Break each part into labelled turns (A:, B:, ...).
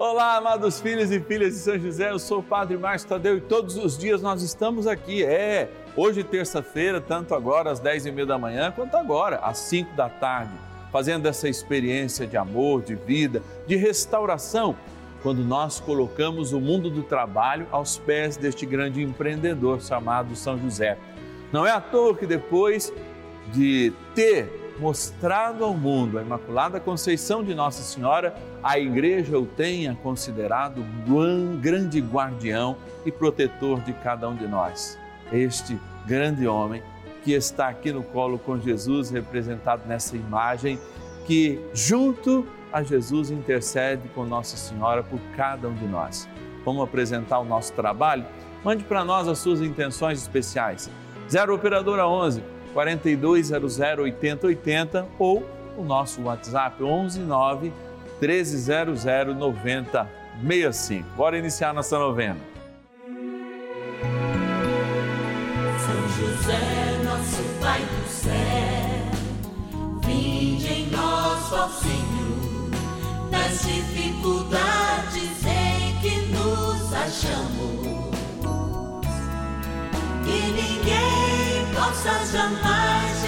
A: Olá, amados filhos e filhas de São José, eu sou o Padre Márcio Tadeu e todos os dias nós estamos aqui. É, hoje terça-feira, tanto agora às 10 e meia da manhã, quanto agora às 5 da tarde, fazendo essa experiência de amor, de vida, de restauração, quando nós colocamos o mundo do trabalho aos pés deste grande empreendedor chamado São José. Não é à toa que depois de ter mostrado ao mundo a Imaculada Conceição de Nossa Senhora, a Igreja o tenha considerado grande guardião e protetor de cada um de nós. Este grande homem que está aqui no colo com Jesus, representado nessa imagem, que junto a Jesus intercede com Nossa Senhora por cada um de nós. Vamos apresentar o nosso trabalho? Mande para nós as suas intenções especiais. 0 Operadora 11 4200 8080 ou o nosso WhatsApp 11 9 1300 9065. Bora iniciar nossa novena.
B: São José, nosso Pai do céu, vinde em nós, ó Senhor, nas dificuldades em que nos achamos. Ninguém possa jamais dizer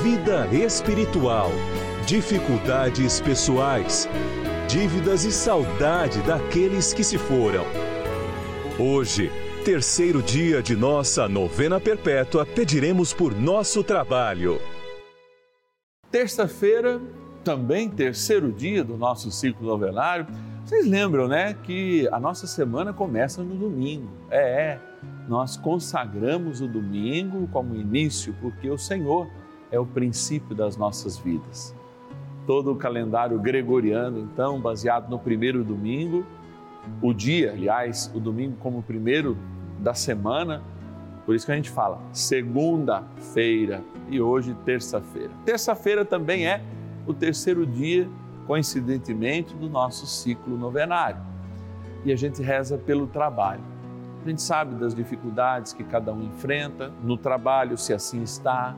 C: vida espiritual, dificuldades pessoais, dívidas e saudade daqueles que se foram. Hoje, terceiro dia de nossa novena perpétua, pediremos por nosso trabalho.
A: Terça-feira, também terceiro dia do nosso ciclo novenário. Vocês lembram, né, que a nossa semana começa no domingo. É, é, nós consagramos o domingo como início, porque o Senhor é o princípio das nossas vidas. Todo o calendário gregoriano, então, baseado no primeiro domingo, o dia, aliás, o domingo como o primeiro da semana, por isso que a gente fala segunda-feira e hoje terça-feira. Terça-feira também é o terceiro dia, coincidentemente, do nosso ciclo novenário. E a gente reza pelo trabalho. A gente sabe das dificuldades que cada um enfrenta no trabalho, se assim está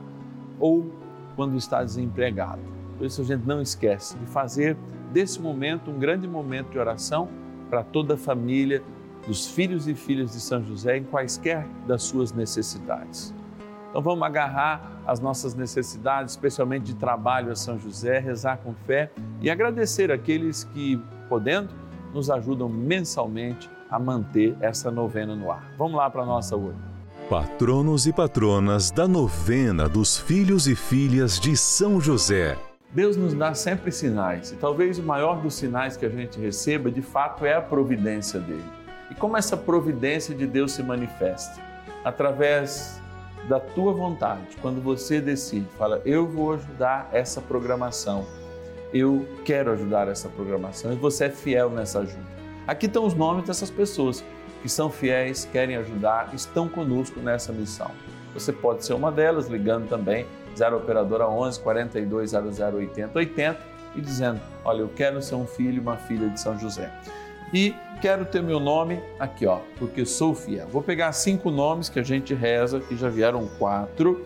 A: ou quando está desempregado. Por isso a gente não esquece de fazer desse momento um grande momento de oração para toda a família dos filhos e filhas de São José em quaisquer das suas necessidades. Então vamos agarrar as nossas necessidades, especialmente de trabalho a São José, rezar com fé e agradecer aqueles que, podendo, nos ajudam mensalmente a manter essa novena no ar. Vamos lá para a nossa urna.
C: Patronos e patronas da novena dos filhos e filhas de São José.
A: Deus nos dá sempre sinais, e talvez o maior dos sinais que a gente receba, de fato, é a providência dele. E como essa providência de Deus se manifesta? Através da tua vontade, quando você decide, fala, eu vou ajudar essa programação, eu quero ajudar essa programação, e você é fiel nessa ajuda. Aqui estão os nomes dessas pessoas que são fiéis, querem ajudar, estão conosco nessa missão. Você pode ser uma delas, ligando também 0 Operadora 11 4200 80 80 e dizendo: Olha, eu quero ser um filho, uma filha de São José. E quero ter meu nome aqui, ó, porque sou fiel. Vou pegar cinco nomes que a gente reza, que já vieram quatro.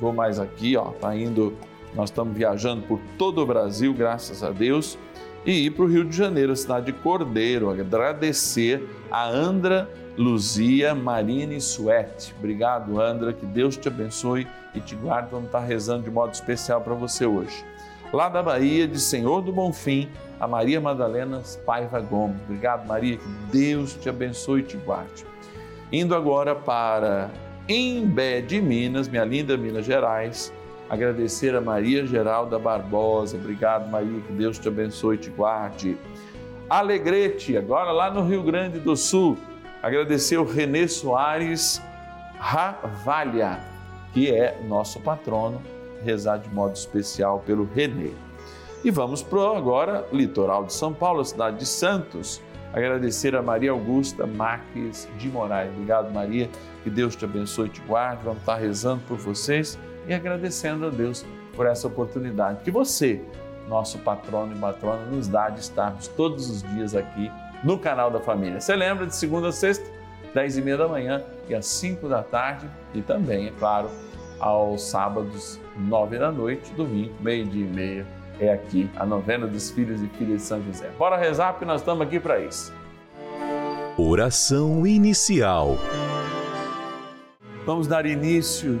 A: Vou mais aqui, ó, tá indo. Nós estamos viajando por todo o Brasil, graças a Deus e ir para o Rio de Janeiro, cidade de Cordeiro, agradecer a Andra Luzia Marine Suete. Obrigado, Andra, que Deus te abençoe e te guarde. Vamos estar rezando de modo especial para você hoje. Lá da Bahia, de Senhor do Bonfim, a Maria Madalena Paiva Gomes. Obrigado, Maria, que Deus te abençoe e te guarde. Indo agora para Embé de Minas, minha linda Minas Gerais, agradecer a Maria Geralda Barbosa. Obrigado, Maria, que Deus te abençoe e te guarde. Alegrete, agora lá no Rio Grande do Sul, agradecer o Renê Soares Ravalha, que é nosso patrono, rezar de modo especial pelo Renê. E vamos para agora, litoral de São Paulo, a cidade de Santos, agradecer a Maria Augusta Marques de Moraes. Obrigado, Maria, que Deus te abençoe e te guarde. Vamos estar rezando por vocês e agradecendo a Deus por essa oportunidade que você, nosso patrono e patrona, nos dá de estarmos todos os dias aqui no canal da família. Você lembra de segunda a sexta, dez e meia da manhã e às cinco da tarde e também, é claro, aos sábados, nove da noite, domingo, meio-dia e meia, é aqui a novena dos filhos e filhas de São José. Bora rezar porque nós estamos aqui para isso.
C: Oração inicial.
A: Vamos dar início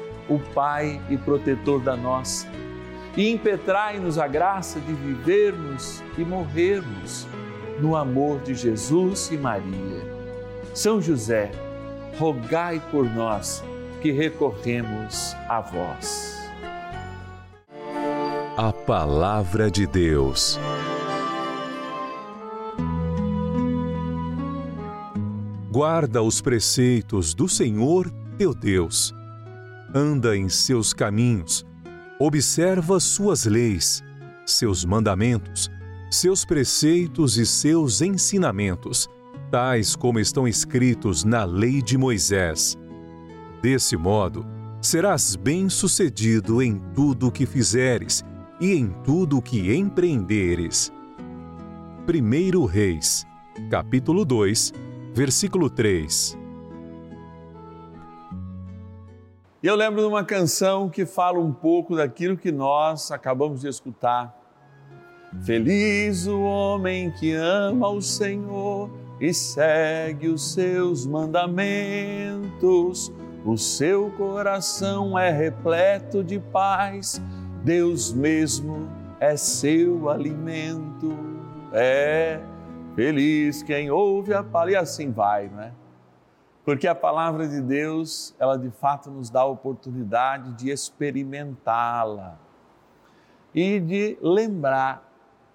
A: o Pai e protetor da nossa, e impetrai-nos a graça de vivermos e morrermos no amor de Jesus e Maria. São José, rogai por nós que recorremos a vós.
C: A Palavra de Deus. Guarda os preceitos do Senhor teu Deus anda em seus caminhos, observa suas leis, seus mandamentos, seus preceitos e seus ensinamentos, tais como estão escritos na lei de Moisés. Desse modo, serás bem-sucedido em tudo o que fizeres e em tudo o que empreenderes. 1 Reis, capítulo 2, versículo 3.
A: E eu lembro de uma canção que fala um pouco daquilo que nós acabamos de escutar. Feliz o homem que ama o Senhor e segue os seus mandamentos. O seu coração é repleto de paz, Deus mesmo é seu alimento. É feliz quem ouve a palavra, e assim vai, não é? Porque a palavra de Deus, ela de fato nos dá a oportunidade de experimentá-la e de lembrar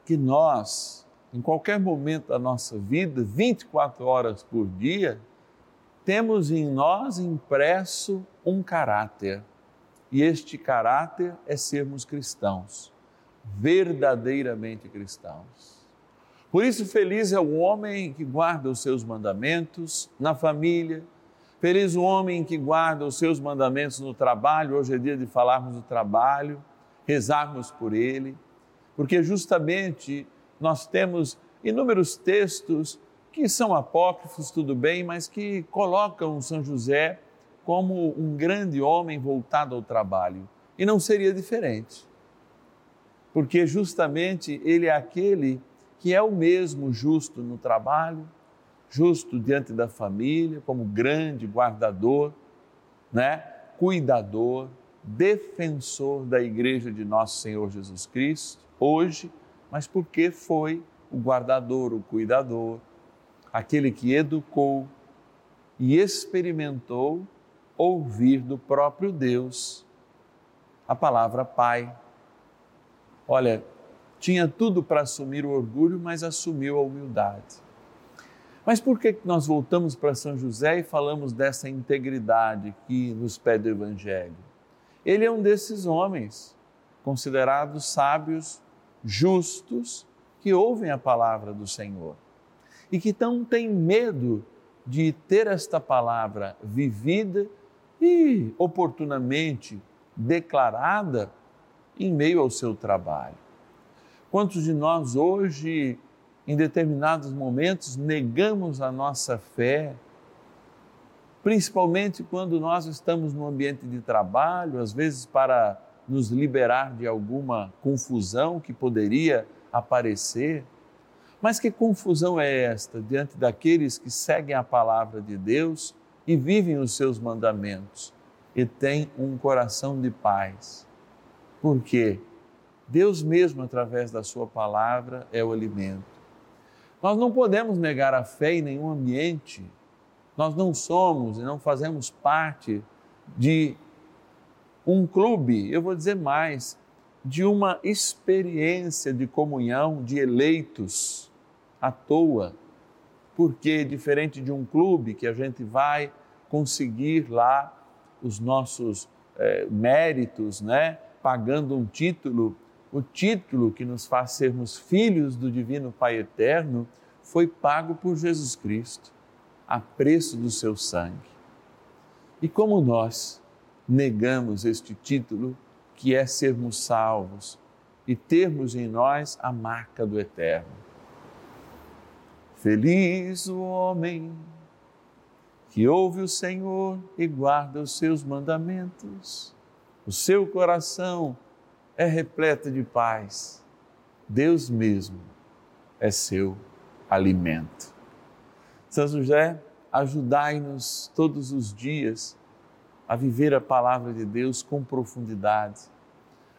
A: que nós, em qualquer momento da nossa vida, 24 horas por dia, temos em nós impresso um caráter. E este caráter é sermos cristãos, verdadeiramente cristãos. Por isso, feliz é o homem que guarda os seus mandamentos na família, feliz o homem que guarda os seus mandamentos no trabalho. Hoje é dia de falarmos do trabalho, rezarmos por ele, porque justamente nós temos inúmeros textos que são apócrifos, tudo bem, mas que colocam São José como um grande homem voltado ao trabalho. E não seria diferente, porque justamente ele é aquele que é o mesmo justo no trabalho, justo diante da família, como grande guardador, né? cuidador, defensor da igreja de nosso Senhor Jesus Cristo, hoje, mas porque foi o guardador, o cuidador, aquele que educou e experimentou ouvir do próprio Deus a palavra Pai. Olha, tinha tudo para assumir o orgulho, mas assumiu a humildade. Mas por que nós voltamos para São José e falamos dessa integridade que nos pede o Evangelho? Ele é um desses homens considerados sábios, justos, que ouvem a palavra do Senhor e que não têm medo de ter esta palavra vivida e oportunamente declarada em meio ao seu trabalho. Quantos de nós hoje, em determinados momentos, negamos a nossa fé, principalmente quando nós estamos no ambiente de trabalho, às vezes para nos liberar de alguma confusão que poderia aparecer? Mas que confusão é esta diante daqueles que seguem a palavra de Deus e vivem os seus mandamentos e têm um coração de paz? Por quê? Deus mesmo, através da Sua palavra, é o alimento. Nós não podemos negar a fé em nenhum ambiente. Nós não somos e não fazemos parte de um clube, eu vou dizer mais, de uma experiência de comunhão de eleitos à toa. Porque, diferente de um clube que a gente vai conseguir lá os nossos é, méritos, né? pagando um título o título que nos faz sermos filhos do Divino Pai Eterno foi pago por Jesus Cristo, a preço do seu sangue. E como nós negamos este título, que é sermos salvos e termos em nós a marca do Eterno? Feliz o homem que ouve o Senhor e guarda os seus mandamentos. O seu coração é repleta de paz. Deus mesmo é seu alimento. São José, ajudai-nos todos os dias a viver a palavra de Deus com profundidade,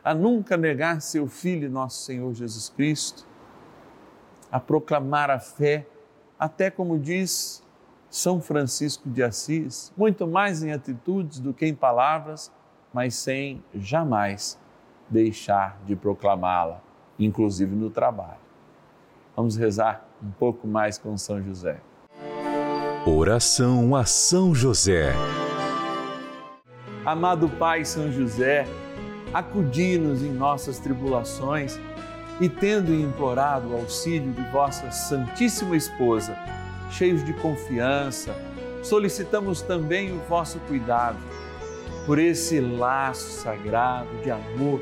A: a nunca negar seu Filho, nosso Senhor Jesus Cristo, a proclamar a fé, até como diz São Francisco de Assis, muito mais em atitudes do que em palavras, mas sem jamais deixar de proclamá-la, inclusive no trabalho. Vamos rezar um pouco mais com São José.
C: Oração a São José.
A: Amado Pai São José, acudi-nos em nossas tribulações e, tendo implorado o auxílio de vossa Santíssima Esposa, cheios de confiança, solicitamos também o vosso cuidado por esse laço sagrado de amor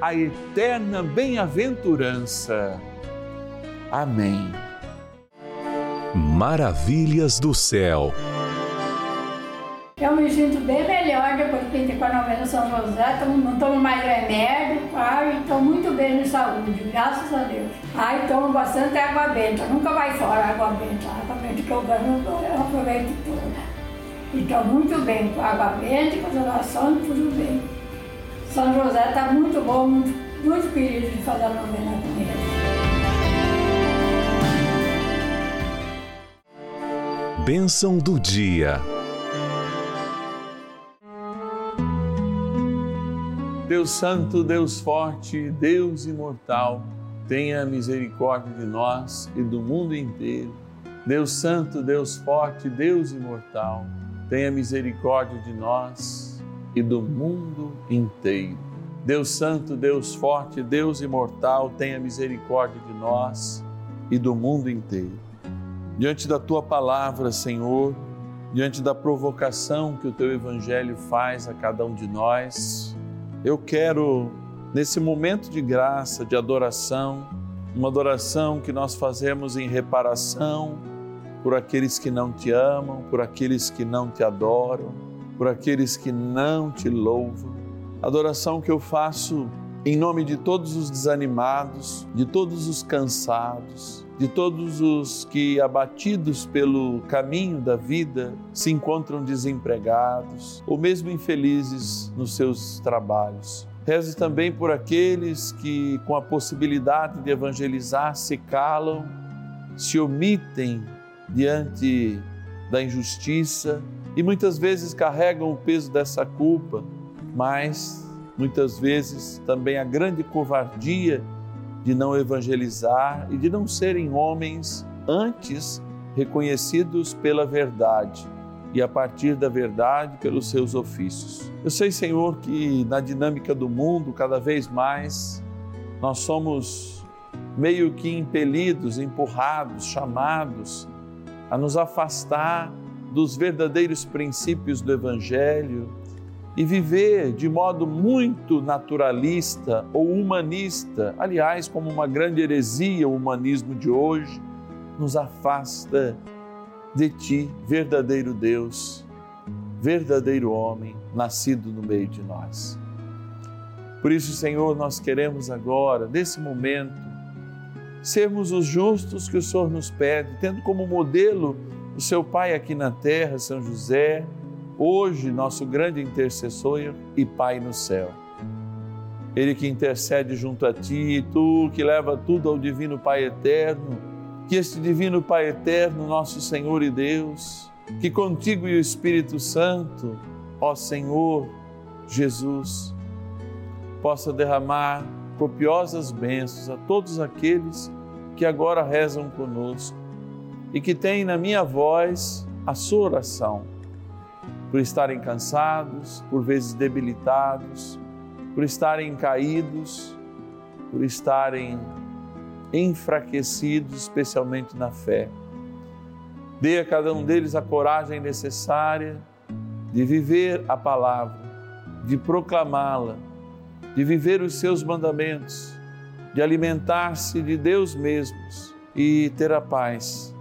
A: a eterna bem-aventurança. Amém.
C: Maravilhas do céu.
D: Eu me sinto bem melhor depois que entrei com a novena São José, não tomo mais remédio, ai, estou muito bem de saúde, graças a Deus. Ai, tomo bastante água benta, nunca vai fora água benta, a água benta que eu ganho, eu aproveito toda. E estou muito bem com água benta, com as orações, tudo bem. São José está muito bom, muito, muito querido de fazer a novena com ele.
C: Bênção do dia.
A: Deus Santo, Deus Forte, Deus Imortal, tenha misericórdia de nós e do mundo inteiro. Deus Santo, Deus Forte, Deus Imortal, tenha misericórdia de nós e do mundo inteiro. Deus Santo, Deus Forte, Deus Imortal, tenha misericórdia de nós e do mundo inteiro. Diante da tua palavra, Senhor, diante da provocação que o teu Evangelho faz a cada um de nós, eu quero, nesse momento de graça, de adoração, uma adoração que nós fazemos em reparação por aqueles que não te amam, por aqueles que não te adoram, por aqueles que não te louvam. Adoração que eu faço em nome de todos os desanimados, de todos os cansados, de todos os que, abatidos pelo caminho da vida, se encontram desempregados ou mesmo infelizes nos seus trabalhos. Rezo também por aqueles que, com a possibilidade de evangelizar, se calam, se omitem diante da injustiça e muitas vezes carregam o peso dessa culpa, mas muitas vezes também a grande covardia de não evangelizar e de não serem homens antes reconhecidos pela verdade e a partir da verdade pelos seus ofícios. Eu sei, Senhor, que na dinâmica do mundo, cada vez mais, nós somos meio que impelidos, empurrados, chamados a nos afastar dos verdadeiros princípios do Evangelho e viver de modo muito naturalista ou humanista, aliás, como uma grande heresia o humanismo de hoje, nos afasta de ti, verdadeiro Deus, verdadeiro homem, nascido no meio de nós. Por isso, Senhor, nós queremos agora, nesse momento, sermos os justos que o Senhor nos pede, tendo como modelo o seu Pai aqui na terra, São José, hoje nosso grande intercessor e Pai no céu. Ele que intercede junto a ti, tu que leva tudo ao Divino Pai Eterno, que este Divino Pai Eterno, nosso Senhor e Deus, que contigo e o Espírito Santo, ó Senhor Jesus, possa derramar copiosas bênçãos a todos aqueles que agora rezam conosco e que têm na minha voz a sua oração por estarem cansados, por vezes debilitados, por estarem caídos, por estarem enfraquecidos, especialmente na fé. Dê a cada um deles a coragem necessária de viver a palavra, de proclamá-la, de viver os seus mandamentos, de alimentar-se de Deus mesmos e ter a paz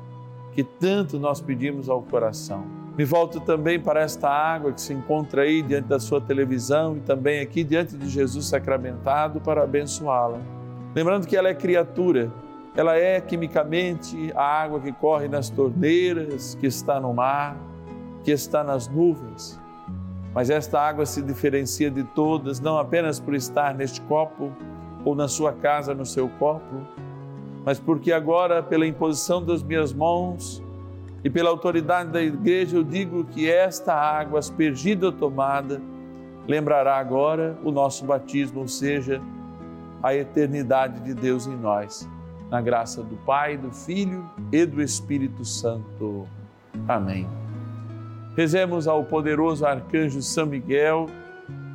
A: que tanto nós pedimos ao coração. Me volto também para esta água que se encontra aí diante da sua televisão e também aqui diante de Jesus sacramentado para abençoá-la. Lembrando que ela é criatura, ela é quimicamente a água que corre nas torneiras, que está no mar, que está nas nuvens. Mas esta água se diferencia de todas, não apenas por estar neste copo ou na sua casa, no seu copo, mas porque agora, pela imposição das minhas mãos, e pela autoridade da igreja eu digo que esta água aspergida ou tomada lembrará agora o nosso batismo, ou seja, a eternidade de Deus em nós. Na graça do Pai, do Filho e do Espírito Santo. Amém. Rezemos ao poderoso arcanjo São Miguel,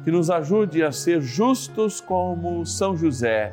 A: que nos ajude a ser justos como São José,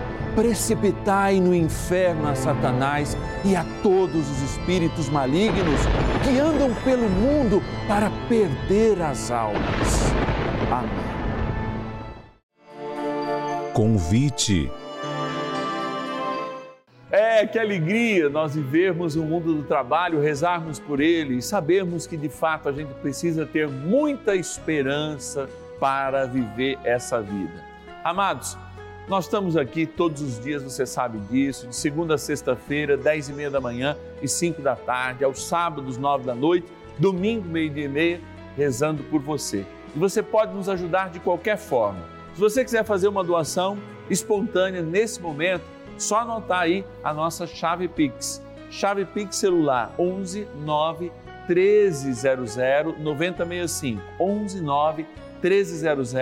A: precipitai no inferno a Satanás e a todos os espíritos malignos que andam pelo mundo para perder as almas. Amém.
C: Convite.
A: É, que alegria nós vivermos o mundo do trabalho, rezarmos por ele e sabermos que de fato a gente precisa ter muita esperança para viver essa vida. Amados, nós estamos aqui todos os dias, você sabe disso, de segunda a sexta-feira, dez e meia da manhã e cinco da tarde, aos sábados, nove da noite, domingo, meio-dia e meia, rezando por você. E você pode nos ajudar de qualquer forma. Se você quiser fazer uma doação espontânea nesse momento, só anotar aí a nossa chave Pix. Chave Pix celular 11 9 1300 9065. 11 9 1300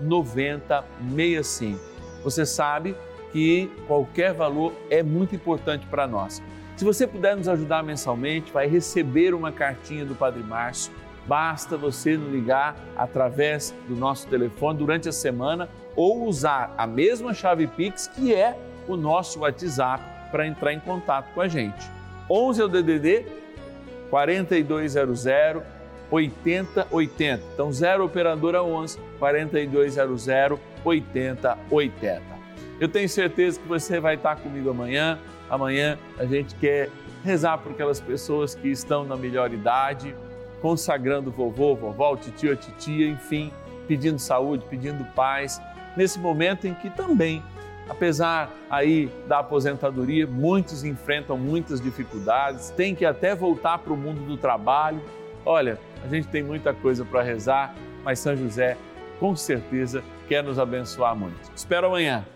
A: 9065. Você sabe que qualquer valor é muito importante para nós. Se você puder nos ajudar mensalmente, vai receber uma cartinha do Padre Márcio. Basta você nos ligar através do nosso telefone durante a semana ou usar a mesma chave Pix que é o nosso WhatsApp para entrar em contato com a gente. 11 é o DDD 4200 8080. Então 0 operadora 11 4200 8080. Eu tenho certeza que você vai estar comigo amanhã. Amanhã a gente quer rezar por aquelas pessoas que estão na melhor idade, consagrando vovô, vovó, titio, titia, enfim, pedindo saúde, pedindo paz, nesse momento em que também, apesar aí da aposentadoria, muitos enfrentam muitas dificuldades, têm que até voltar para o mundo do trabalho. Olha, a gente tem muita coisa para rezar, mas São José com certeza quer nos abençoar muito. Espero amanhã.